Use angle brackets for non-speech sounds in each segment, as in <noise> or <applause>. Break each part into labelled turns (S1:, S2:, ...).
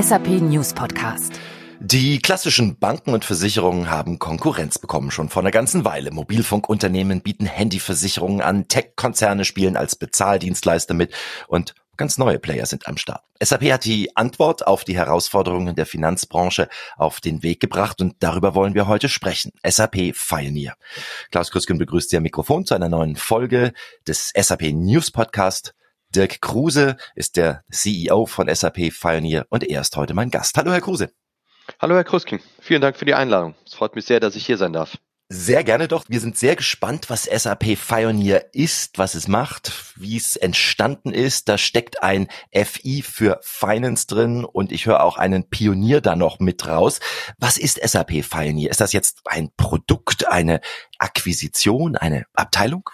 S1: SAP News Podcast.
S2: Die klassischen Banken und Versicherungen haben Konkurrenz bekommen, schon vor einer ganzen Weile. Mobilfunkunternehmen bieten Handyversicherungen an, Tech-Konzerne spielen als Bezahldienstleister mit und ganz neue Player sind am Start. SAP hat die Antwort auf die Herausforderungen der Finanzbranche auf den Weg gebracht und darüber wollen wir heute sprechen. SAP Pioneer. Klaus Krüsken begrüßt Sie am Mikrofon zu einer neuen Folge des SAP News Podcast. Dirk Kruse ist der CEO von SAP Pioneer und er ist heute mein Gast. Hallo, Herr Kruse.
S3: Hallo, Herr Krusken. Vielen Dank für die Einladung. Es freut mich sehr, dass ich hier sein darf.
S2: Sehr gerne doch. Wir sind sehr gespannt, was SAP Pioneer ist, was es macht, wie es entstanden ist. Da steckt ein FI für Finance drin und ich höre auch einen Pionier da noch mit raus. Was ist SAP Pioneer? Ist das jetzt ein Produkt, eine Akquisition, eine Abteilung?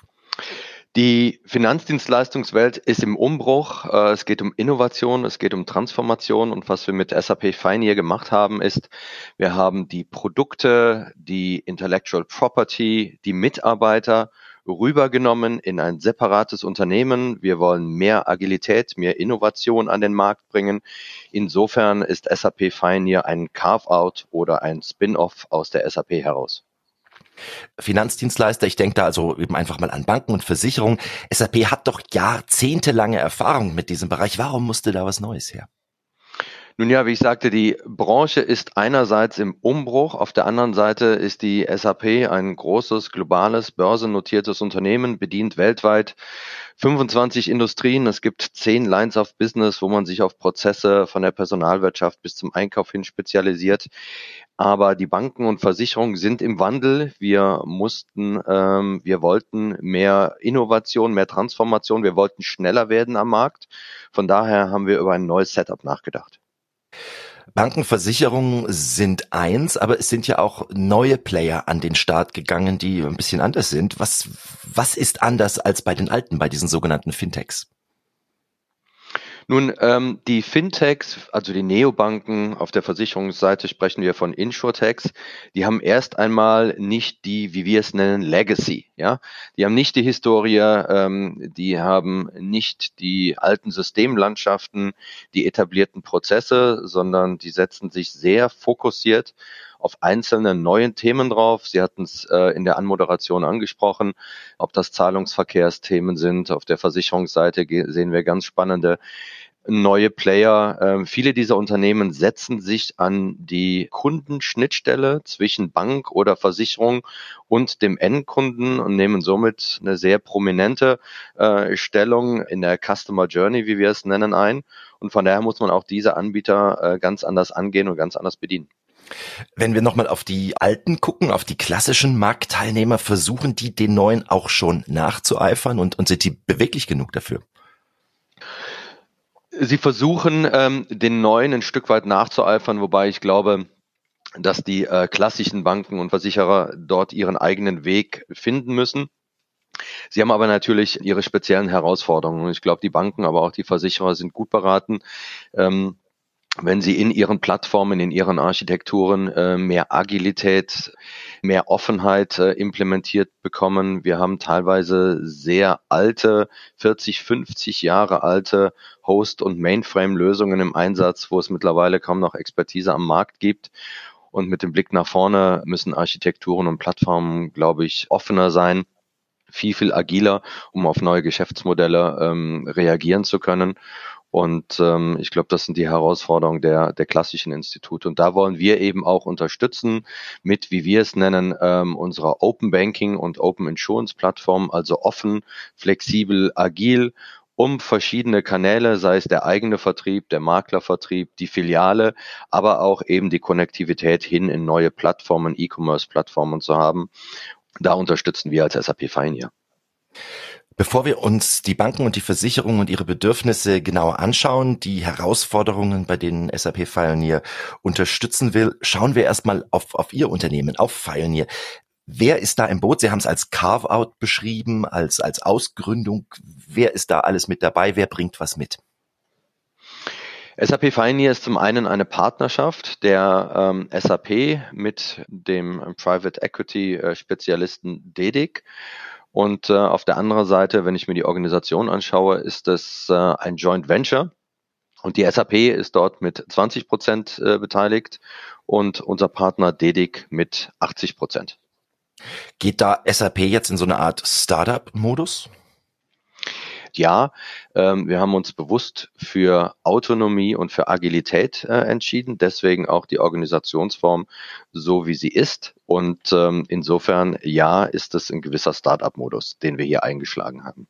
S3: Die Finanzdienstleistungswelt ist im Umbruch. Äh, es geht um Innovation, es geht um Transformation und was wir mit SAP Pioneer gemacht haben, ist, wir haben die Produkte, die Intellectual Property, die Mitarbeiter rübergenommen in ein separates Unternehmen. Wir wollen mehr Agilität, mehr Innovation an den Markt bringen. Insofern ist SAP Pioneer ein Carve-out oder ein Spin-off aus der SAP heraus.
S2: Finanzdienstleister, ich denke da also eben einfach mal an Banken und Versicherungen. SAP hat doch jahrzehntelange Erfahrung mit diesem Bereich. Warum musste da was Neues her?
S3: Nun ja, wie ich sagte, die Branche ist einerseits im Umbruch, auf der anderen Seite ist die SAP ein großes, globales, börsennotiertes Unternehmen, bedient weltweit 25 Industrien. Es gibt zehn Lines of Business, wo man sich auf Prozesse von der Personalwirtschaft bis zum Einkauf hin spezialisiert. Aber die Banken und Versicherungen sind im Wandel. Wir mussten, ähm, wir wollten mehr Innovation, mehr Transformation. Wir wollten schneller werden am Markt. Von daher haben wir über ein neues Setup nachgedacht.
S2: Bankenversicherungen sind eins, aber es sind ja auch neue Player an den Start gegangen, die ein bisschen anders sind. Was, was ist anders als bei den alten, bei diesen sogenannten Fintechs?
S3: Nun, ähm, die Fintechs, also die Neobanken auf der Versicherungsseite sprechen wir von Insurtechs, die haben erst einmal nicht die, wie wir es nennen, Legacy. Ja, die haben nicht die Historie, ähm, die haben nicht die alten Systemlandschaften, die etablierten Prozesse, sondern die setzen sich sehr fokussiert auf einzelne neuen Themen drauf. Sie hatten es äh, in der Anmoderation angesprochen, ob das Zahlungsverkehrsthemen sind. Auf der Versicherungsseite sehen wir ganz spannende neue Player. Ähm, viele dieser Unternehmen setzen sich an die Kundenschnittstelle zwischen Bank oder Versicherung und dem Endkunden und nehmen somit eine sehr prominente äh, Stellung in der Customer Journey, wie wir es nennen, ein. Und von daher muss man auch diese Anbieter äh, ganz anders angehen und ganz anders bedienen.
S2: Wenn wir nochmal auf die alten gucken, auf die klassischen Marktteilnehmer, versuchen die den neuen auch schon nachzueifern und, und sind die beweglich genug dafür?
S3: Sie versuchen, ähm, den neuen ein Stück weit nachzueifern, wobei ich glaube, dass die äh, klassischen Banken und Versicherer dort ihren eigenen Weg finden müssen. Sie haben aber natürlich ihre speziellen Herausforderungen. Ich glaube, die Banken, aber auch die Versicherer sind gut beraten, ähm, wenn sie in ihren Plattformen, in ihren Architekturen äh, mehr Agilität, mehr Offenheit äh, implementiert bekommen. Wir haben teilweise sehr alte, 40, 50 Jahre alte Host- und Mainframe-Lösungen im Einsatz, wo es mittlerweile kaum noch Expertise am Markt gibt. Und mit dem Blick nach vorne müssen Architekturen und Plattformen, glaube ich, offener sein viel, viel agiler, um auf neue Geschäftsmodelle ähm, reagieren zu können. Und ähm, ich glaube, das sind die Herausforderungen der, der klassischen Institute. Und da wollen wir eben auch unterstützen mit, wie wir es nennen, ähm, unserer Open Banking und Open Insurance Plattform, also offen, flexibel, agil um verschiedene Kanäle, sei es der eigene Vertrieb, der Maklervertrieb, die Filiale, aber auch eben die Konnektivität hin in neue Plattformen, E-Commerce-Plattformen zu haben. Da unterstützen wir als SAP Pioneer.
S2: Bevor wir uns die Banken und die Versicherungen und ihre Bedürfnisse genauer anschauen, die Herausforderungen, bei denen SAP Pioneer unterstützen will, schauen wir erstmal auf, auf Ihr Unternehmen, auf Pioneer. Wer ist da im Boot? Sie haben es als Carve-out beschrieben, als, als Ausgründung. Wer ist da alles mit dabei? Wer bringt was mit?
S3: SAP Pioneer ist zum einen eine Partnerschaft der ähm, SAP mit dem Private Equity äh, Spezialisten DEDIC und äh, auf der anderen Seite, wenn ich mir die Organisation anschaue, ist es äh, ein Joint Venture Und die SAP ist dort mit 20 Prozent äh, beteiligt und unser Partner DEDIC mit 80 Prozent.
S2: Geht da SAP jetzt in so eine Art Startup-Modus?
S3: Ja, ähm, wir haben uns bewusst für Autonomie und für Agilität äh, entschieden, deswegen auch die Organisationsform so, wie sie ist. Und ähm, insofern, ja, ist es ein gewisser Startup-Modus, den wir hier eingeschlagen haben.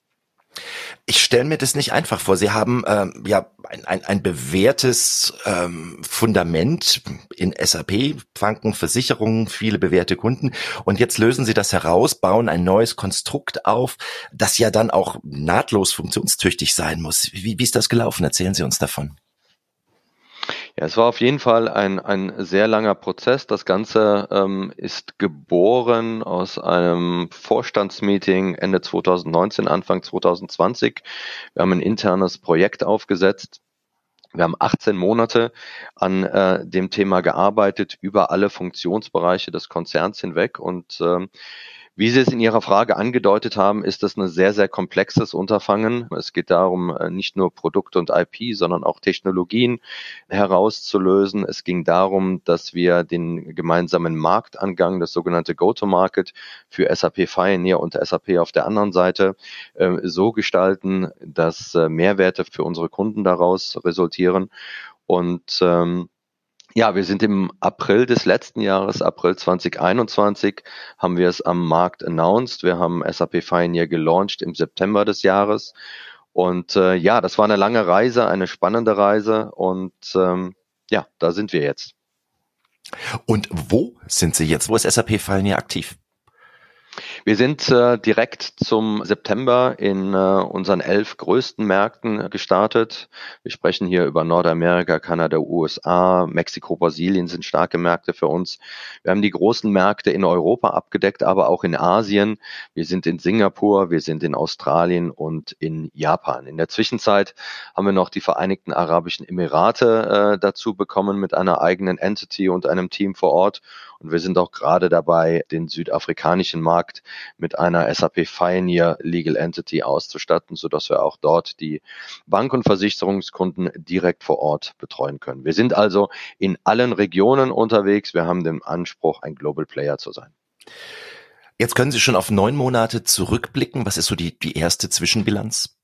S2: Ich stelle mir das nicht einfach vor. Sie haben ähm, ja ein, ein, ein bewährtes ähm, Fundament in SAP, Banken, Versicherungen, viele bewährte Kunden. Und jetzt lösen Sie das heraus, bauen ein neues Konstrukt auf, das ja dann auch nahtlos funktionstüchtig sein muss. Wie, wie ist das gelaufen? Erzählen Sie uns davon.
S3: Ja, es war auf jeden Fall ein, ein sehr langer Prozess. Das Ganze ähm, ist geboren aus einem Vorstandsmeeting Ende 2019, Anfang 2020. Wir haben ein internes Projekt aufgesetzt. Wir haben 18 Monate an äh, dem Thema gearbeitet, über alle Funktionsbereiche des Konzerns hinweg und ähm, wie Sie es in Ihrer Frage angedeutet haben, ist das ein sehr, sehr komplexes Unterfangen. Es geht darum, äh, nicht nur Produkte und IP, sondern auch Technologien herauszulösen. Es ging darum, dass wir den gemeinsamen Marktangang, das sogenannte Go-to-Market für SAP Pioneer und SAP auf der anderen Seite äh, so gestalten, dass äh, Mehrwerte für unsere Kunden daraus resultieren. Und ähm, ja, wir sind im April des letzten Jahres, April 2021, haben wir es am Markt announced. Wir haben SAP Pioneer gelauncht im September des Jahres. Und äh, ja, das war eine lange Reise, eine spannende Reise. Und ähm, ja, da sind wir jetzt.
S2: Und wo sind Sie jetzt? Wo ist SAP Pioneer aktiv?
S3: Wir sind äh, direkt zum September in äh, unseren elf größten Märkten gestartet. Wir sprechen hier über Nordamerika, Kanada, USA, Mexiko, Brasilien sind starke Märkte für uns. Wir haben die großen Märkte in Europa abgedeckt, aber auch in Asien. Wir sind in Singapur, wir sind in Australien und in Japan. In der Zwischenzeit haben wir noch die Vereinigten Arabischen Emirate äh, dazu bekommen mit einer eigenen Entity und einem Team vor Ort. Und wir sind auch gerade dabei, den südafrikanischen Markt mit einer SAP Pioneer Legal Entity auszustatten, sodass wir auch dort die Bank- und Versicherungskunden direkt vor Ort betreuen können. Wir sind also in allen Regionen unterwegs. Wir haben den Anspruch, ein Global Player zu sein.
S2: Jetzt können Sie schon auf neun Monate zurückblicken. Was ist so die, die erste Zwischenbilanz?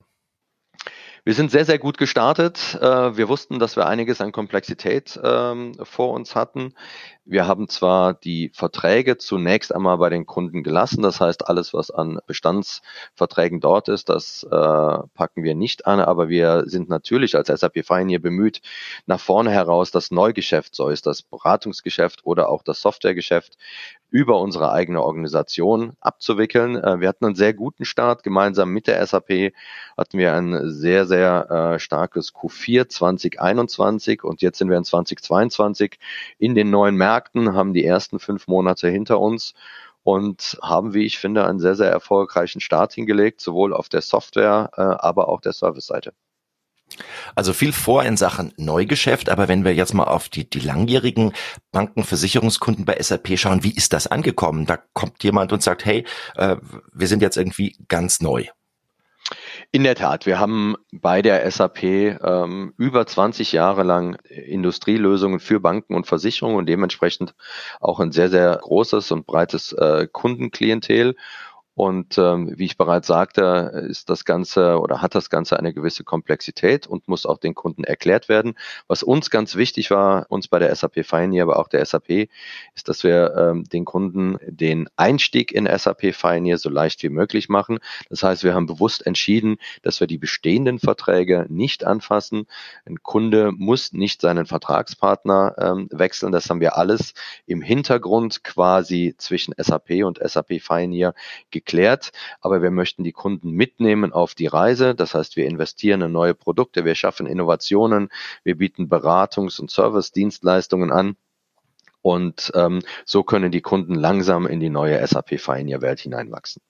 S3: Wir sind sehr, sehr gut gestartet. Äh, wir wussten, dass wir einiges an Komplexität ähm, vor uns hatten. Wir haben zwar die Verträge zunächst einmal bei den Kunden gelassen, das heißt, alles, was an Bestandsverträgen dort ist, das äh, packen wir nicht an, aber wir sind natürlich als SAP Fine hier bemüht, nach vorne heraus das Neugeschäft, so ist das Beratungsgeschäft oder auch das Softwaregeschäft, über unsere eigene Organisation abzuwickeln. Äh, wir hatten einen sehr guten Start. Gemeinsam mit der SAP hatten wir ein sehr, sehr äh, starkes Q4 2021 und jetzt sind wir in 2022 in den neuen Märkten, haben die ersten fünf Monate hinter uns und haben, wie ich finde, einen sehr, sehr erfolgreichen Start hingelegt, sowohl auf der Software, äh, aber auch der Service-Seite.
S2: Also viel vor in Sachen Neugeschäft, aber wenn wir jetzt mal auf die, die langjährigen Bankenversicherungskunden bei SAP schauen, wie ist das angekommen? Da kommt jemand und sagt, hey, äh, wir sind jetzt irgendwie ganz neu.
S3: In der Tat, wir haben bei der SAP ähm, über 20 Jahre lang Industrielösungen für Banken und Versicherungen und dementsprechend auch ein sehr, sehr großes und breites äh, Kundenklientel. Und ähm, wie ich bereits sagte, ist das Ganze oder hat das Ganze eine gewisse Komplexität und muss auch den Kunden erklärt werden. Was uns ganz wichtig war, uns bei der SAP Pioneer, aber auch der SAP, ist, dass wir ähm, den Kunden den Einstieg in SAP Pioneer so leicht wie möglich machen. Das heißt, wir haben bewusst entschieden, dass wir die bestehenden Verträge nicht anfassen. Ein Kunde muss nicht seinen Vertragspartner ähm, wechseln. Das haben wir alles im Hintergrund quasi zwischen SAP und SAP Pioneer geklärt, aber wir möchten die Kunden mitnehmen auf die Reise. Das heißt, wir investieren in neue Produkte, wir schaffen Innovationen, wir bieten Beratungs- und Service-Dienstleistungen an. Und ähm, so können die Kunden langsam in die neue SAP Pioneer-Welt hineinwachsen.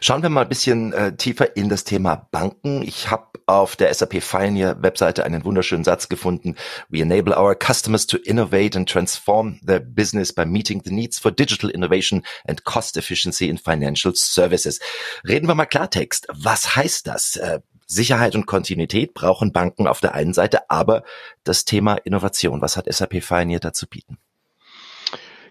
S2: Schauen wir mal ein bisschen äh, tiefer in das Thema Banken. Ich habe auf der SAP Pioneer Webseite einen wunderschönen Satz gefunden. We enable our customers to innovate and transform their business by meeting the needs for digital innovation and cost efficiency in financial services. Reden wir mal Klartext. Was heißt das? Äh, Sicherheit und Kontinuität brauchen Banken auf der einen Seite, aber das Thema Innovation. Was hat SAP Pioneer dazu bieten?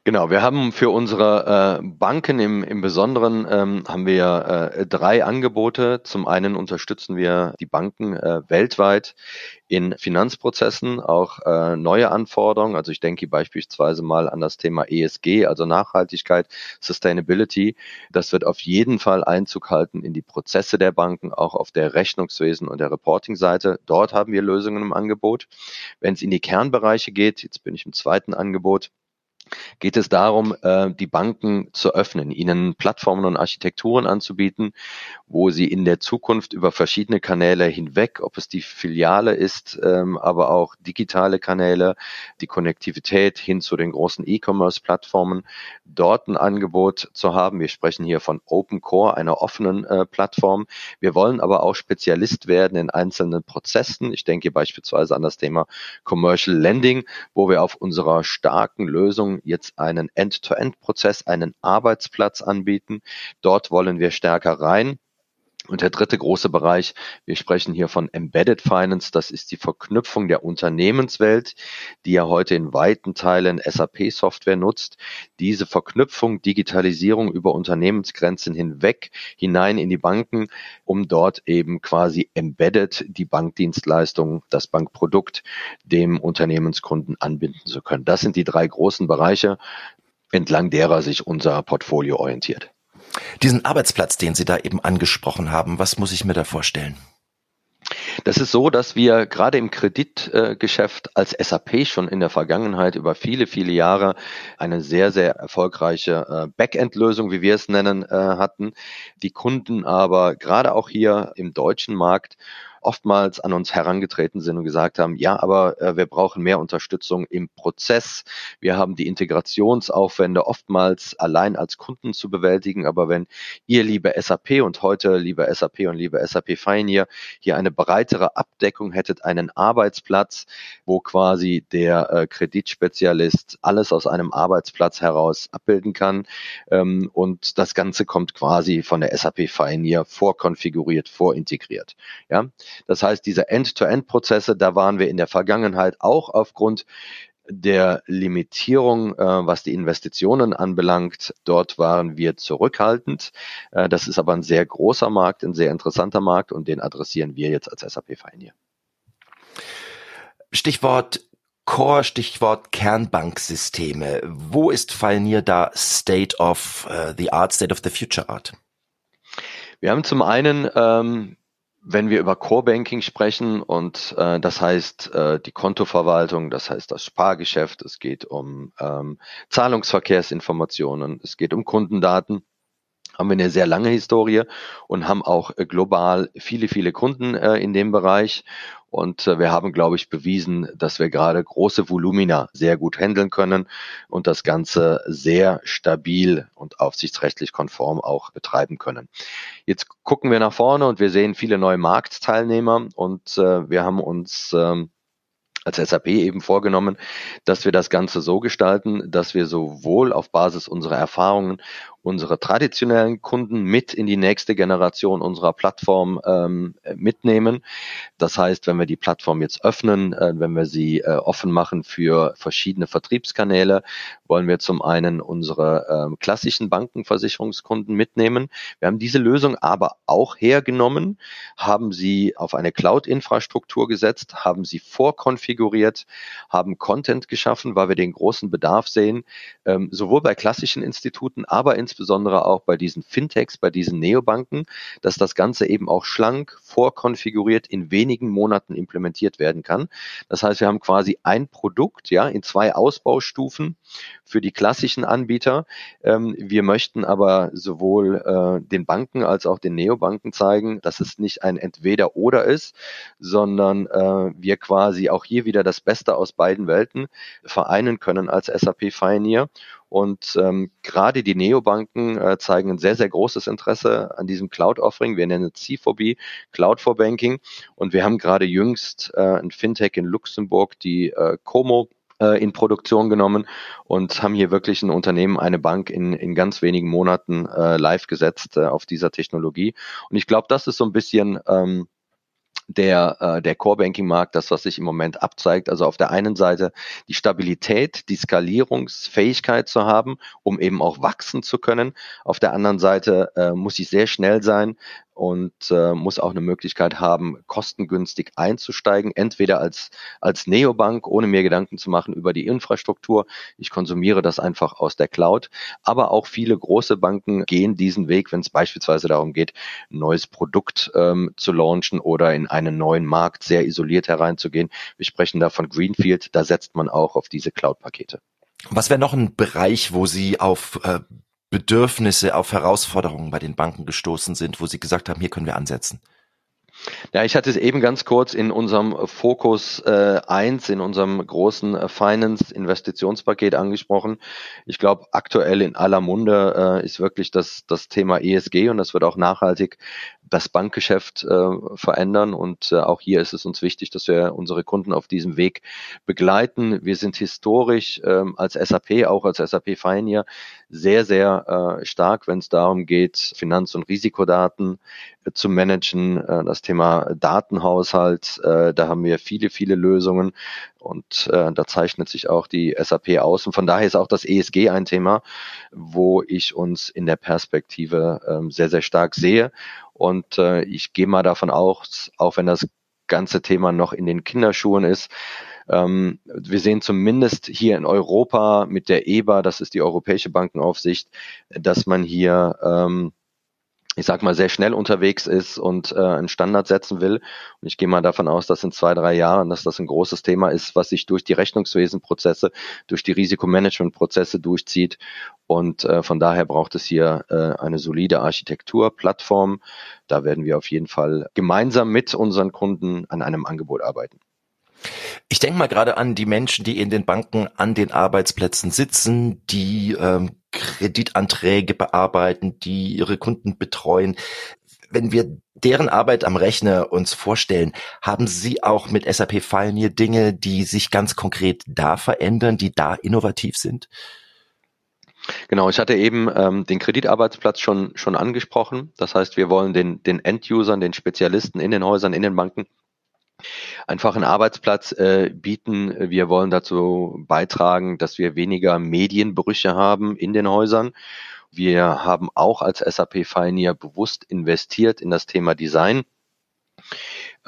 S3: Genau, wir haben für unsere äh, Banken im, im Besonderen ähm, haben wir äh, drei Angebote. Zum einen unterstützen wir die Banken äh, weltweit in Finanzprozessen, auch äh, neue Anforderungen. Also ich denke beispielsweise mal an das Thema ESG, also Nachhaltigkeit, Sustainability. Das wird auf jeden Fall Einzug halten in die Prozesse der Banken, auch auf der Rechnungswesen und der Reporting-Seite. Dort haben wir Lösungen im Angebot. Wenn es in die Kernbereiche geht, jetzt bin ich im zweiten Angebot, geht es darum, äh, die Banken zu öffnen, ihnen Plattformen und Architekturen anzubieten, wo sie in der Zukunft über verschiedene Kanäle hinweg, ob es die Filiale ist, ähm, aber auch digitale Kanäle, die Konnektivität hin zu den großen E-Commerce-Plattformen, dort ein Angebot zu haben. Wir sprechen hier von Open Core, einer offenen äh, Plattform. Wir wollen aber auch Spezialist werden in einzelnen Prozessen. Ich denke beispielsweise an das Thema Commercial Lending, wo wir auf unserer starken Lösung jetzt einen End-to-End-Prozess, einen Arbeitsplatz anbieten. Dort wollen wir stärker rein. Und der dritte große Bereich, wir sprechen hier von Embedded Finance, das ist die Verknüpfung der Unternehmenswelt, die ja heute in weiten Teilen SAP-Software nutzt. Diese Verknüpfung, Digitalisierung über Unternehmensgrenzen hinweg hinein in die Banken, um dort eben quasi embedded die Bankdienstleistung, das Bankprodukt dem Unternehmenskunden anbinden zu können. Das sind die drei großen Bereiche, entlang derer sich unser Portfolio orientiert.
S2: Diesen Arbeitsplatz, den Sie da eben angesprochen haben, was muss ich mir da vorstellen?
S3: Das ist so, dass wir gerade im Kreditgeschäft als SAP schon in der Vergangenheit über viele, viele Jahre eine sehr, sehr erfolgreiche äh, Backend-Lösung, wie wir es nennen, äh, hatten. Die Kunden aber gerade auch hier im deutschen Markt oftmals an uns herangetreten sind und gesagt haben, ja, aber äh, wir brauchen mehr Unterstützung im Prozess. Wir haben die Integrationsaufwände oftmals allein als Kunden zu bewältigen. Aber wenn ihr, liebe SAP und heute, liebe SAP und liebe SAP Pioneer, hier eine breitere Abdeckung hättet, einen Arbeitsplatz, wo quasi der äh, Kreditspezialist alles aus einem Arbeitsplatz heraus abbilden kann. Ähm, und das Ganze kommt quasi von der SAP Pioneer vorkonfiguriert, vorintegriert. Ja, das heißt, diese End-to-End-Prozesse, da waren wir in der Vergangenheit auch aufgrund der Limitierung, äh, was die Investitionen anbelangt, dort waren wir zurückhaltend. Äh, das ist aber ein sehr großer Markt, ein sehr interessanter Markt und den adressieren wir jetzt als SAP Pioneer.
S2: Stichwort Core, Stichwort Kernbanksysteme. Wo ist Pioneer da State of uh, the Art, State of the Future Art?
S3: Wir haben zum einen ähm, wenn wir über Core Banking sprechen und äh, das heißt äh, die Kontoverwaltung, das heißt das Spargeschäft, es geht um ähm, Zahlungsverkehrsinformationen, es geht um Kundendaten, haben wir eine sehr lange Historie und haben auch äh, global viele, viele Kunden äh, in dem Bereich. Und äh, wir haben, glaube ich, bewiesen, dass wir gerade große Volumina sehr gut handeln können und das Ganze sehr stabil und aufsichtsrechtlich konform auch betreiben können. Jetzt gucken wir nach vorne und wir sehen viele neue Marktteilnehmer und wir haben uns ähm, als SAP eben vorgenommen, dass wir das Ganze so gestalten, dass wir sowohl auf Basis unserer Erfahrungen unsere traditionellen Kunden mit in die nächste Generation unserer Plattform ähm, mitnehmen. Das heißt, wenn wir die Plattform jetzt öffnen, äh, wenn wir sie äh, offen machen für verschiedene Vertriebskanäle, wollen wir zum einen unsere äh, klassischen Bankenversicherungskunden mitnehmen. Wir haben diese Lösung aber auch hergenommen, haben sie auf eine Cloud-Infrastruktur gesetzt, haben sie vorkonfiguriert, haben Content geschaffen, weil wir den großen Bedarf sehen, ähm, sowohl bei klassischen Instituten, aber insbesondere insbesondere auch bei diesen Fintechs, bei diesen Neobanken, dass das Ganze eben auch schlank, vorkonfiguriert in wenigen Monaten implementiert werden kann. Das heißt, wir haben quasi ein Produkt, ja, in zwei Ausbaustufen für die klassischen Anbieter. Ähm, wir möchten aber sowohl äh, den Banken als auch den Neobanken zeigen, dass es nicht ein Entweder-Oder ist, sondern äh, wir quasi auch hier wieder das Beste aus beiden Welten vereinen können als SAP Pioneer und ähm, gerade die Neobanken äh, zeigen ein sehr, sehr großes Interesse an diesem Cloud-Offering. Wir nennen es C4B, Cloud for Banking. Und wir haben gerade jüngst äh, ein Fintech in Luxemburg, die äh, Como äh, in Produktion genommen und haben hier wirklich ein Unternehmen, eine Bank in, in ganz wenigen Monaten äh, live gesetzt äh, auf dieser Technologie. Und ich glaube, das ist so ein bisschen ähm, der, äh, der Core-Banking-Markt, das, was sich im Moment abzeigt. Also auf der einen Seite die Stabilität, die Skalierungsfähigkeit zu haben, um eben auch wachsen zu können. Auf der anderen Seite äh, muss ich sehr schnell sein, und äh, muss auch eine Möglichkeit haben, kostengünstig einzusteigen, entweder als, als Neobank, ohne mir Gedanken zu machen über die Infrastruktur. Ich konsumiere das einfach aus der Cloud. Aber auch viele große Banken gehen diesen Weg, wenn es beispielsweise darum geht, ein neues Produkt ähm, zu launchen oder in einen neuen Markt sehr isoliert hereinzugehen. Wir sprechen da von Greenfield, da setzt man auch auf diese Cloud-Pakete.
S2: Was wäre noch ein Bereich, wo Sie auf äh, Bedürfnisse, auf Herausforderungen bei den Banken gestoßen sind, wo Sie gesagt haben, hier können wir ansetzen?
S3: Ja, ich hatte es eben ganz kurz in unserem Fokus äh, 1, in unserem großen äh, Finance-Investitionspaket angesprochen. Ich glaube, aktuell in aller Munde äh, ist wirklich das, das Thema ESG und das wird auch nachhaltig das Bankgeschäft äh, verändern. Und äh, auch hier ist es uns wichtig, dass wir unsere Kunden auf diesem Weg begleiten. Wir sind historisch äh, als SAP, auch als SAP Pioneer, sehr, sehr äh, stark, wenn es darum geht, Finanz- und Risikodaten äh, zu managen. Äh, das Thema Datenhaushalt, äh, da haben wir viele, viele Lösungen. Und äh, da zeichnet sich auch die SAP aus. Und von daher ist auch das ESG ein Thema, wo ich uns in der Perspektive ähm, sehr, sehr stark sehe. Und äh, ich gehe mal davon aus, auch wenn das ganze Thema noch in den Kinderschuhen ist, ähm, wir sehen zumindest hier in Europa mit der EBA, das ist die Europäische Bankenaufsicht, dass man hier ähm, ich sag mal, sehr schnell unterwegs ist und äh, einen Standard setzen will. Und ich gehe mal davon aus, dass in zwei, drei Jahren, dass das ein großes Thema ist, was sich durch die Rechnungswesenprozesse, durch die Risikomanagementprozesse durchzieht. Und äh, von daher braucht es hier äh, eine solide Architektur, Plattform. Da werden wir auf jeden Fall gemeinsam mit unseren Kunden an einem Angebot arbeiten.
S2: Ich denke mal gerade an die Menschen, die in den Banken an den Arbeitsplätzen sitzen, die ähm, Kreditanträge bearbeiten, die ihre Kunden betreuen. Wenn wir deren Arbeit am Rechner uns vorstellen, haben Sie auch mit SAP Pioneer Dinge, die sich ganz konkret da verändern, die da innovativ sind?
S3: Genau, ich hatte eben ähm, den Kreditarbeitsplatz schon schon angesprochen. Das heißt, wir wollen den den Endusern, den Spezialisten in den Häusern, in den Banken einfach einen Arbeitsplatz äh, bieten. Wir wollen dazu beitragen, dass wir weniger Medienbrüche haben in den Häusern. Wir haben auch als SAP Pioneer bewusst investiert in das Thema Design.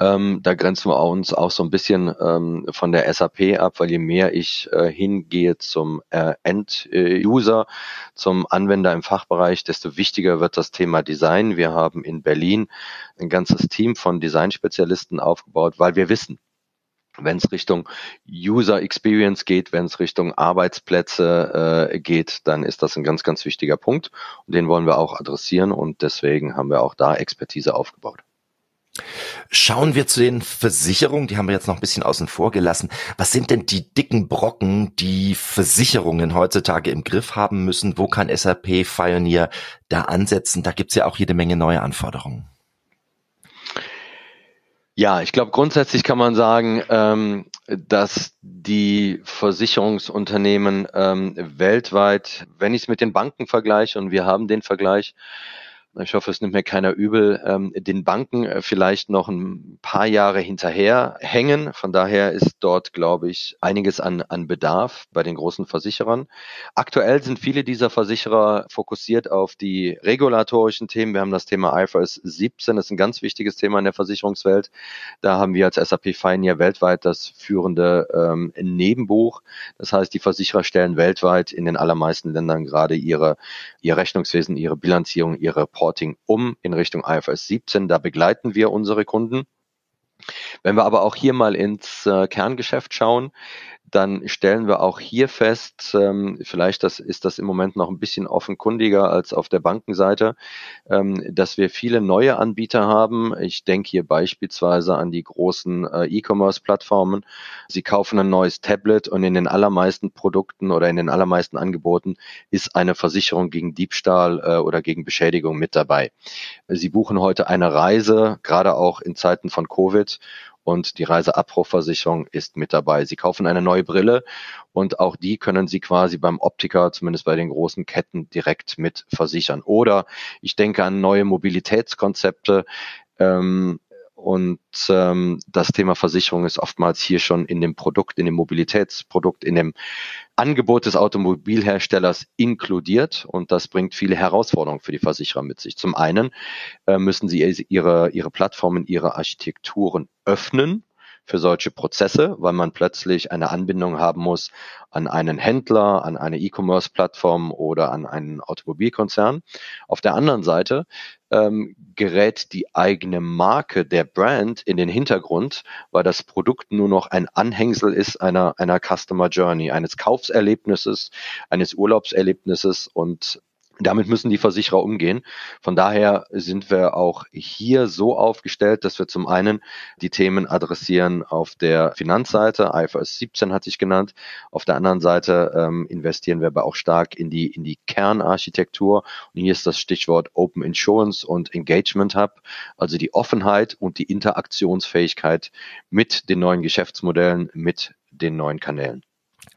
S3: Ähm, da grenzen wir uns auch so ein bisschen ähm, von der SAP ab, weil je mehr ich äh, hingehe zum äh, End-User, zum Anwender im Fachbereich, desto wichtiger wird das Thema Design. Wir haben in Berlin ein ganzes Team von Design-Spezialisten aufgebaut, weil wir wissen, wenn es Richtung User Experience geht, wenn es Richtung Arbeitsplätze äh, geht, dann ist das ein ganz, ganz wichtiger Punkt und den wollen wir auch adressieren und deswegen haben wir auch da Expertise aufgebaut.
S2: Schauen wir zu den Versicherungen, die haben wir jetzt noch ein bisschen außen vor gelassen. Was sind denn die dicken Brocken, die Versicherungen heutzutage im Griff haben müssen? Wo kann SAP Pioneer da ansetzen? Da gibt's ja auch jede Menge neue Anforderungen.
S3: Ja, ich glaube, grundsätzlich kann man sagen, ähm, dass die Versicherungsunternehmen ähm, weltweit, wenn ich es mit den Banken vergleiche, und wir haben den Vergleich, ich hoffe, es nimmt mir keiner übel, ähm, den Banken äh, vielleicht noch ein paar Jahre hinterher hängen. Von daher ist dort, glaube ich, einiges an, an Bedarf bei den großen Versicherern. Aktuell sind viele dieser Versicherer fokussiert auf die regulatorischen Themen. Wir haben das Thema IFRS 17, das ist ein ganz wichtiges Thema in der Versicherungswelt. Da haben wir als SAP Pioneer weltweit das führende ähm, Nebenbuch. Das heißt, die Versicherer stellen weltweit in den allermeisten Ländern gerade ihre, ihr Rechnungswesen, ihre Bilanzierung, ihre Reporting um in Richtung IFRS 17. Da begleiten wir unsere Kunden. Wenn wir aber auch hier mal ins äh, Kerngeschäft schauen, dann stellen wir auch hier fest, ähm, vielleicht das, ist das im Moment noch ein bisschen offenkundiger als auf der Bankenseite, ähm, dass wir viele neue Anbieter haben. Ich denke hier beispielsweise an die großen äh, E-Commerce-Plattformen. Sie kaufen ein neues Tablet und in den allermeisten Produkten oder in den allermeisten Angeboten ist eine Versicherung gegen Diebstahl äh, oder gegen Beschädigung mit dabei. Sie buchen heute eine Reise, gerade auch in Zeiten von Covid und die Reiseabbruchversicherung ist mit dabei. Sie kaufen eine neue Brille und auch die können Sie quasi beim Optiker, zumindest bei den großen Ketten, direkt mit versichern. Oder ich denke an neue Mobilitätskonzepte. Ähm, und ähm, das Thema Versicherung ist oftmals hier schon in dem Produkt, in dem Mobilitätsprodukt, in dem Angebot des Automobilherstellers inkludiert. Und das bringt viele Herausforderungen für die Versicherer mit sich. Zum einen äh, müssen sie ihre, ihre Plattformen, ihre Architekturen öffnen für solche Prozesse, weil man plötzlich eine Anbindung haben muss an einen Händler, an eine E-Commerce-Plattform oder an einen Automobilkonzern. Auf der anderen Seite ähm, gerät die eigene Marke der Brand in den Hintergrund, weil das Produkt nur noch ein Anhängsel ist einer, einer Customer Journey, eines Kaufserlebnisses, eines Urlaubserlebnisses und damit müssen die Versicherer umgehen. Von daher sind wir auch hier so aufgestellt, dass wir zum einen die Themen adressieren auf der Finanzseite, IFRS 17 hat sich genannt. Auf der anderen Seite ähm, investieren wir aber auch stark in die, in die Kernarchitektur. Und hier ist das Stichwort Open Insurance und Engagement Hub, also die Offenheit und die Interaktionsfähigkeit mit den neuen Geschäftsmodellen, mit den neuen Kanälen.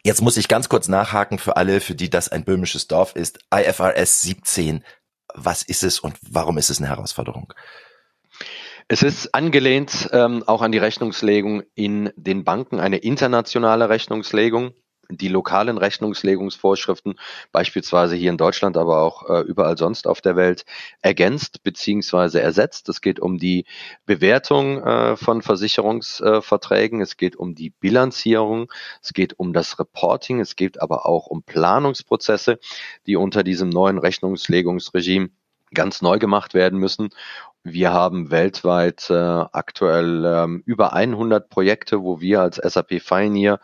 S2: Jetzt muss ich ganz kurz nachhaken für alle, für die das ein böhmisches Dorf ist. IFRS 17, was ist es und warum ist es eine Herausforderung?
S3: Es ist angelehnt ähm, auch an die Rechnungslegung in den Banken, eine internationale Rechnungslegung die lokalen Rechnungslegungsvorschriften, beispielsweise hier in Deutschland, aber auch äh, überall sonst auf der Welt, ergänzt beziehungsweise ersetzt. Es geht um die Bewertung äh, von Versicherungsverträgen, es geht um die Bilanzierung, es geht um das Reporting, es geht aber auch um Planungsprozesse, die unter diesem neuen Rechnungslegungsregime ganz neu gemacht werden müssen. Wir haben weltweit äh, aktuell ähm, über 100 Projekte, wo wir als SAP Pioneer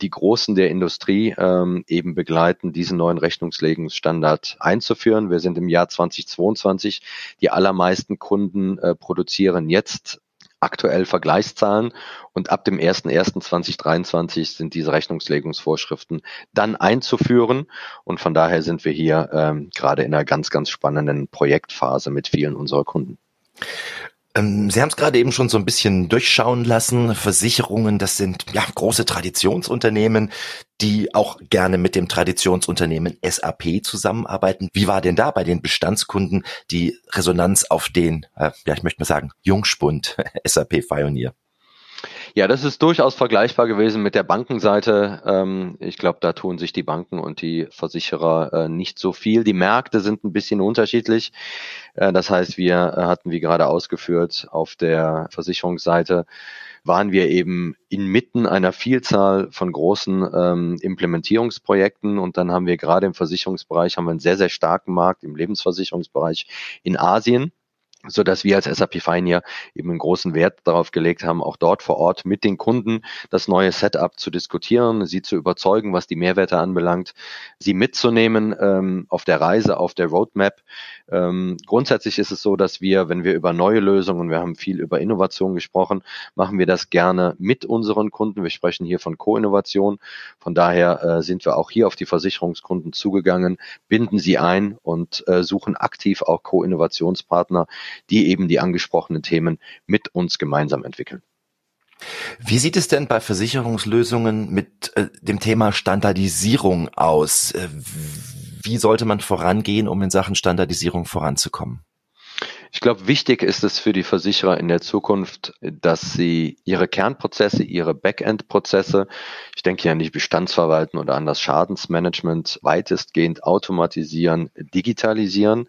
S3: die Großen der Industrie ähm, eben begleiten, diesen neuen Rechnungslegungsstandard einzuführen. Wir sind im Jahr 2022. Die allermeisten Kunden äh, produzieren jetzt aktuell Vergleichszahlen und ab dem 01.01.2023 sind diese Rechnungslegungsvorschriften dann einzuführen und von daher sind wir hier ähm, gerade in einer ganz, ganz spannenden Projektphase mit vielen unserer Kunden.
S2: Ähm, Sie haben es gerade eben schon so ein bisschen durchschauen lassen. Versicherungen, das sind ja große Traditionsunternehmen, die auch gerne mit dem Traditionsunternehmen SAP zusammenarbeiten. Wie war denn da bei den Bestandskunden die Resonanz auf den, äh, ja, ich möchte mal sagen, Jungspund SAP <laughs> Pioneer?
S3: Ja, das ist durchaus vergleichbar gewesen mit der Bankenseite. Ähm, ich glaube, da tun sich die Banken und die Versicherer äh, nicht so viel. Die Märkte sind ein bisschen unterschiedlich. Äh, das heißt, wir äh, hatten, wie gerade ausgeführt, auf der Versicherungsseite waren wir eben inmitten einer Vielzahl von großen ähm, Implementierungsprojekten und dann haben wir gerade im Versicherungsbereich haben wir einen sehr, sehr starken Markt im Lebensversicherungsbereich in Asien so dass wir als SAP Pioneer eben einen großen Wert darauf gelegt haben, auch dort vor Ort mit den Kunden das neue Setup zu diskutieren, sie zu überzeugen, was die Mehrwerte anbelangt, sie mitzunehmen ähm, auf der Reise, auf der Roadmap. Ähm, grundsätzlich ist es so, dass wir, wenn wir über neue Lösungen, wir haben viel über Innovation gesprochen, machen wir das gerne mit unseren Kunden. Wir sprechen hier von Co-Innovation. Von daher äh, sind wir auch hier auf die Versicherungskunden zugegangen, binden sie ein und äh, suchen aktiv auch Co-Innovationspartner, die eben die angesprochenen Themen mit uns gemeinsam entwickeln.
S2: Wie sieht es denn bei Versicherungslösungen mit äh, dem Thema Standardisierung aus? Äh, wie sollte man vorangehen, um in Sachen Standardisierung voranzukommen?
S3: Ich glaube, wichtig ist es für die Versicherer in der Zukunft, dass sie ihre Kernprozesse, ihre Backend-Prozesse, ich denke hier an die Bestandsverwalten oder an das Schadensmanagement, weitestgehend automatisieren, digitalisieren.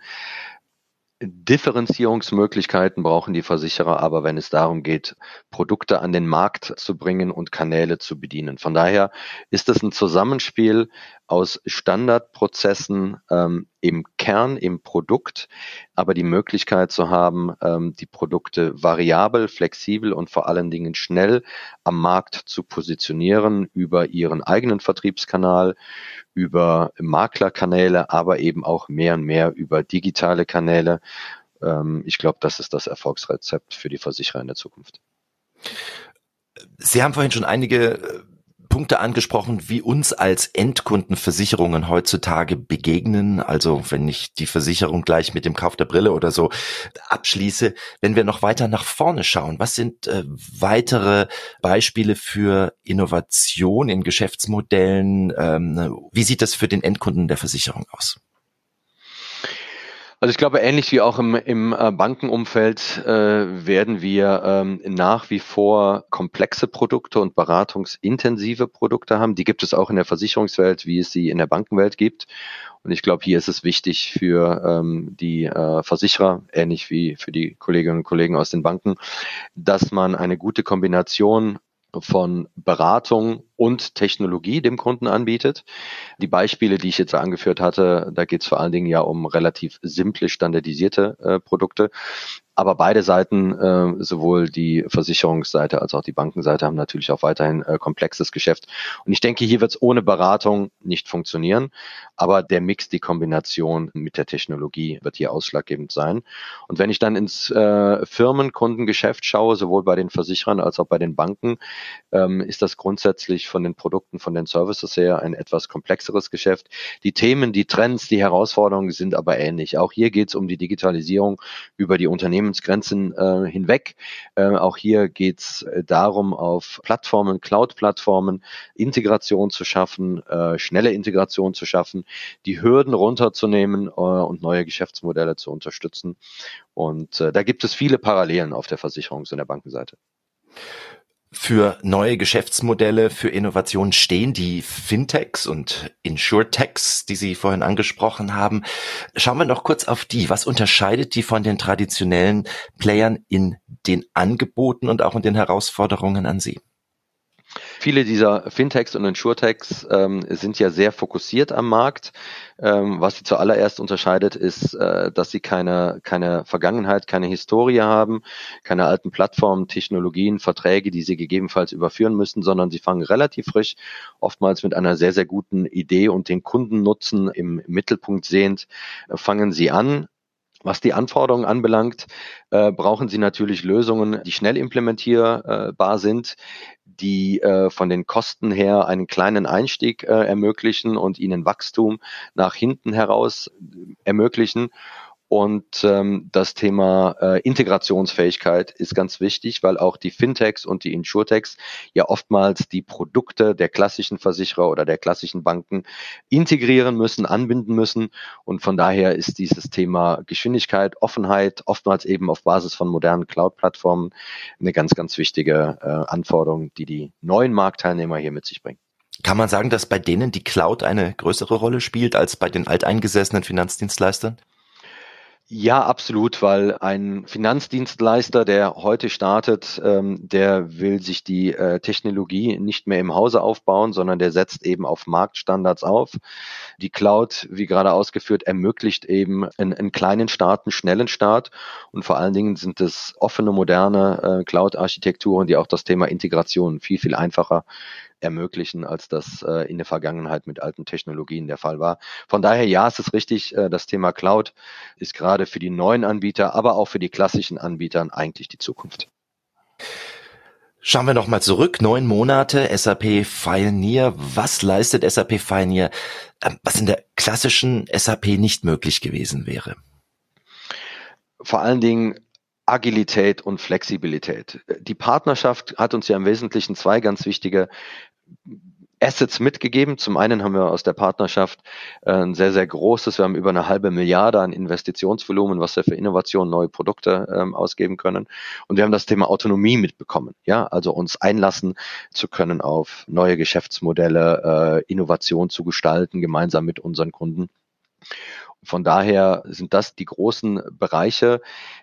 S3: Differenzierungsmöglichkeiten brauchen die Versicherer aber, wenn es darum geht, Produkte an den Markt zu bringen und Kanäle zu bedienen. Von daher ist es ein Zusammenspiel aus Standardprozessen ähm, im Kern, im Produkt, aber die Möglichkeit zu haben, ähm, die Produkte variabel, flexibel und vor allen Dingen schnell am Markt zu positionieren über ihren eigenen Vertriebskanal, über Maklerkanäle, aber eben auch mehr und mehr über digitale Kanäle. Ähm, ich glaube, das ist das Erfolgsrezept für die Versicherer in der Zukunft.
S2: Sie haben vorhin schon einige äh, Punkte angesprochen, wie uns als Endkunden Versicherungen heutzutage begegnen. Also wenn ich die Versicherung gleich mit dem Kauf der Brille oder so abschließe, wenn wir noch weiter nach vorne schauen, was sind äh, weitere Beispiele für Innovation in Geschäftsmodellen? Ähm, wie sieht das für den Endkunden der Versicherung aus?
S3: Also ich glaube, ähnlich wie auch im, im äh, Bankenumfeld äh, werden wir ähm, nach wie vor komplexe Produkte und beratungsintensive Produkte haben. Die gibt es auch in der Versicherungswelt, wie es sie in der Bankenwelt gibt. Und ich glaube, hier ist es wichtig für ähm, die äh, Versicherer, ähnlich wie für die Kolleginnen und Kollegen aus den Banken, dass man eine gute Kombination von Beratung und Technologie dem Kunden anbietet. Die Beispiele, die ich jetzt angeführt hatte, da geht es vor allen Dingen ja um relativ simple, standardisierte äh, Produkte. Aber beide Seiten, äh, sowohl die Versicherungsseite als auch die Bankenseite, haben natürlich auch weiterhin äh, komplexes Geschäft. Und ich denke, hier wird es ohne Beratung nicht funktionieren. Aber der Mix, die Kombination mit der Technologie wird hier ausschlaggebend sein. Und wenn ich dann ins äh, Firmenkundengeschäft schaue, sowohl bei den Versicherern als auch bei den Banken, ähm, ist das grundsätzlich von den Produkten, von den Services her ein etwas komplexeres Geschäft. Die Themen, die Trends, die Herausforderungen sind aber ähnlich. Auch hier geht es um die Digitalisierung über die Unternehmen Unternehmensgrenzen äh, hinweg. Äh, auch hier geht es äh, darum, auf Plattformen, Cloud-Plattformen Integration zu schaffen, äh, schnelle Integration zu schaffen, die Hürden runterzunehmen äh, und neue Geschäftsmodelle zu unterstützen. Und äh, da gibt es viele Parallelen auf der Versicherungs- und der Bankenseite.
S2: Für neue Geschäftsmodelle, für Innovationen stehen die Fintechs und Insurtechs, die Sie vorhin angesprochen haben. Schauen wir noch kurz auf die. Was unterscheidet die von den traditionellen Playern in den Angeboten und auch in den Herausforderungen an Sie?
S3: Viele dieser Fintechs und Insurtechs ähm, sind ja sehr fokussiert am Markt. Ähm, was sie zuallererst unterscheidet, ist, äh, dass sie keine, keine Vergangenheit, keine Historie haben, keine alten Plattformen, Technologien, Verträge, die sie gegebenenfalls überführen müssen, sondern sie fangen relativ frisch, oftmals mit einer sehr, sehr guten Idee und den Kundennutzen im Mittelpunkt sehend, äh, fangen sie an, was die Anforderungen anbelangt, äh, brauchen Sie natürlich Lösungen, die schnell implementierbar sind, die äh, von den Kosten her einen kleinen Einstieg äh, ermöglichen und Ihnen Wachstum nach hinten heraus ermöglichen. Und ähm, das Thema äh, Integrationsfähigkeit ist ganz wichtig, weil auch die Fintechs und die Insurtechs ja oftmals die Produkte der klassischen Versicherer oder der klassischen Banken integrieren müssen, anbinden müssen. Und von daher ist dieses Thema Geschwindigkeit, Offenheit, oftmals eben auf Basis von modernen Cloud-Plattformen eine ganz, ganz wichtige äh, Anforderung, die die neuen Marktteilnehmer hier mit sich bringen.
S2: Kann man sagen, dass bei denen die Cloud eine größere Rolle spielt als bei den alteingesessenen Finanzdienstleistern?
S3: Ja, absolut, weil ein Finanzdienstleister, der heute startet, ähm, der will sich die äh, Technologie nicht mehr im Hause aufbauen, sondern der setzt eben auf Marktstandards auf. Die Cloud, wie gerade ausgeführt, ermöglicht eben einen, einen kleinen Start, einen schnellen Start und vor allen Dingen sind es offene, moderne äh, Cloud-Architekturen, die auch das Thema Integration viel, viel einfacher ermöglichen, als das äh, in der Vergangenheit mit alten Technologien der Fall war. Von daher, ja, es ist richtig, äh, das Thema Cloud ist gerade für die neuen Anbieter, aber auch für die klassischen Anbietern eigentlich die Zukunft.
S2: Schauen wir noch mal zurück. Neun Monate SAP Pioneer. Was leistet SAP Pioneer, ähm, was in der klassischen SAP nicht möglich gewesen wäre?
S3: Vor allen Dingen Agilität und Flexibilität. Die Partnerschaft hat uns ja im Wesentlichen zwei ganz wichtige Assets mitgegeben. Zum einen haben wir aus der Partnerschaft äh, ein sehr, sehr großes, wir haben über eine halbe Milliarde an Investitionsvolumen, was wir für Innovation, neue Produkte ähm, ausgeben können. Und wir haben das Thema Autonomie mitbekommen. Ja, also uns einlassen zu können auf neue Geschäftsmodelle, äh, Innovation zu gestalten, gemeinsam mit unseren Kunden. Von daher sind das die großen Bereiche,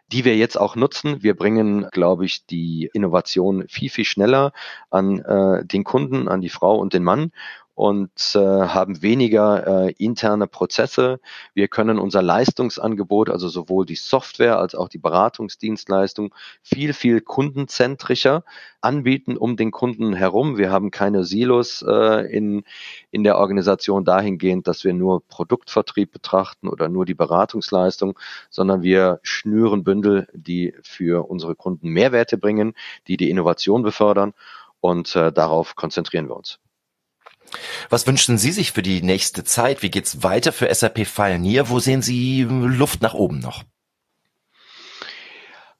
S3: die wir jetzt auch nutzen. Wir bringen, glaube ich, die Innovation viel, viel schneller an äh, den Kunden, an die Frau und den Mann und äh, haben weniger äh, interne Prozesse. Wir können unser Leistungsangebot, also sowohl die Software als auch die Beratungsdienstleistung, viel, viel kundenzentrischer anbieten um den Kunden herum. Wir haben keine Silos äh, in, in der Organisation dahingehend, dass wir nur Produktvertrieb betrachten oder nur die Beratungsleistung, sondern wir schnüren Bündel, die für unsere Kunden Mehrwerte bringen, die die Innovation befördern und äh, darauf konzentrieren wir uns.
S2: Was wünschen Sie sich für die nächste Zeit? Wie geht's weiter für SAP Pioneer? Wo sehen Sie Luft nach oben noch?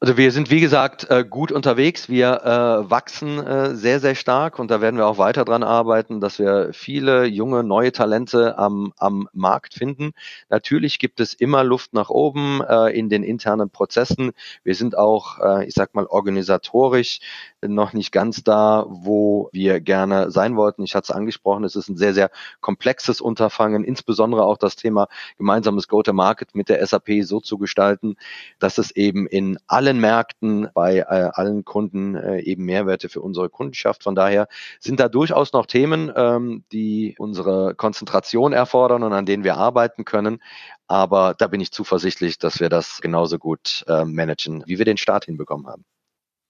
S3: Also wir sind, wie gesagt, äh, gut unterwegs. Wir äh, wachsen äh, sehr, sehr stark und da werden wir auch weiter dran arbeiten, dass wir viele junge, neue Talente am, am Markt finden. Natürlich gibt es immer Luft nach oben in den internen Prozessen. Wir sind auch, ich sag mal, organisatorisch noch nicht ganz da, wo wir gerne sein wollten. Ich hatte es angesprochen, es ist ein sehr, sehr komplexes Unterfangen, insbesondere auch das Thema gemeinsames Go-to-Market mit der SAP so zu gestalten, dass es eben in allen Märkten bei äh, allen Kunden äh, eben Mehrwerte für unsere Kundenschaft. Von daher sind da durchaus noch Themen, ähm, die unsere Konzentration erfordern und an denen wir arbeiten können. Aber da bin ich zuversichtlich, dass wir das genauso gut äh, managen, wie wir den Start hinbekommen haben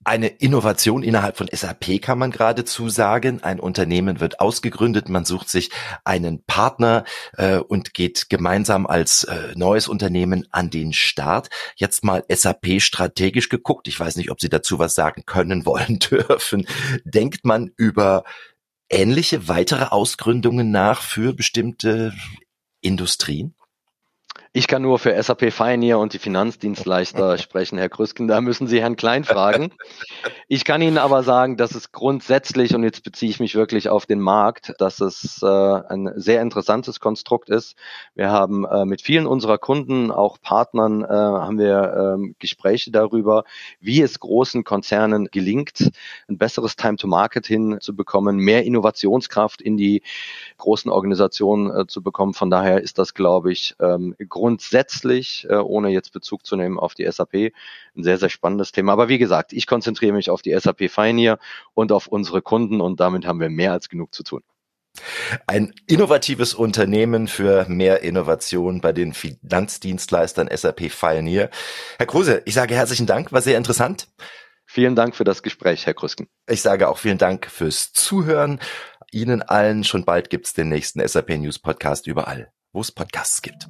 S2: eine Innovation innerhalb von SAP kann man geradezu sagen. Ein Unternehmen wird ausgegründet, man sucht sich einen Partner äh, und geht gemeinsam als äh, neues Unternehmen an den Start. Jetzt mal SAP strategisch geguckt. Ich weiß nicht, ob Sie dazu was sagen können, <laughs> wollen, dürfen. Denkt man über ähnliche weitere Ausgründungen nach für bestimmte Industrien?
S3: Ich kann nur für SAP Pioneer und die Finanzdienstleister <laughs> sprechen, Herr Krüsken. Da müssen Sie Herrn Klein fragen. Ich kann Ihnen aber sagen, dass es grundsätzlich, und jetzt beziehe ich mich wirklich auf den Markt, dass es äh, ein sehr interessantes Konstrukt ist. Wir haben äh, mit vielen unserer Kunden, auch Partnern, äh, haben wir äh, Gespräche darüber, wie es großen Konzernen gelingt, ein besseres Time-to-Market hinzubekommen, mehr Innovationskraft in die großen Organisationen äh, zu bekommen. Von daher ist das, glaube ich, ähm, grundsätzlich, äh, ohne jetzt Bezug zu nehmen auf die SAP, ein sehr, sehr spannendes Thema. Aber wie gesagt, ich konzentriere mich auf die SAP Pioneer und auf unsere Kunden und damit haben wir mehr als genug zu tun.
S2: Ein innovatives Unternehmen für mehr Innovation bei den Finanzdienstleistern SAP Pioneer. Herr Kruse, ich sage herzlichen Dank, war sehr interessant.
S3: Vielen Dank für das Gespräch, Herr Krüsken.
S2: Ich sage auch vielen Dank fürs Zuhören. Ihnen allen schon bald gibt's den nächsten SAP News Podcast überall, wo es Podcasts gibt.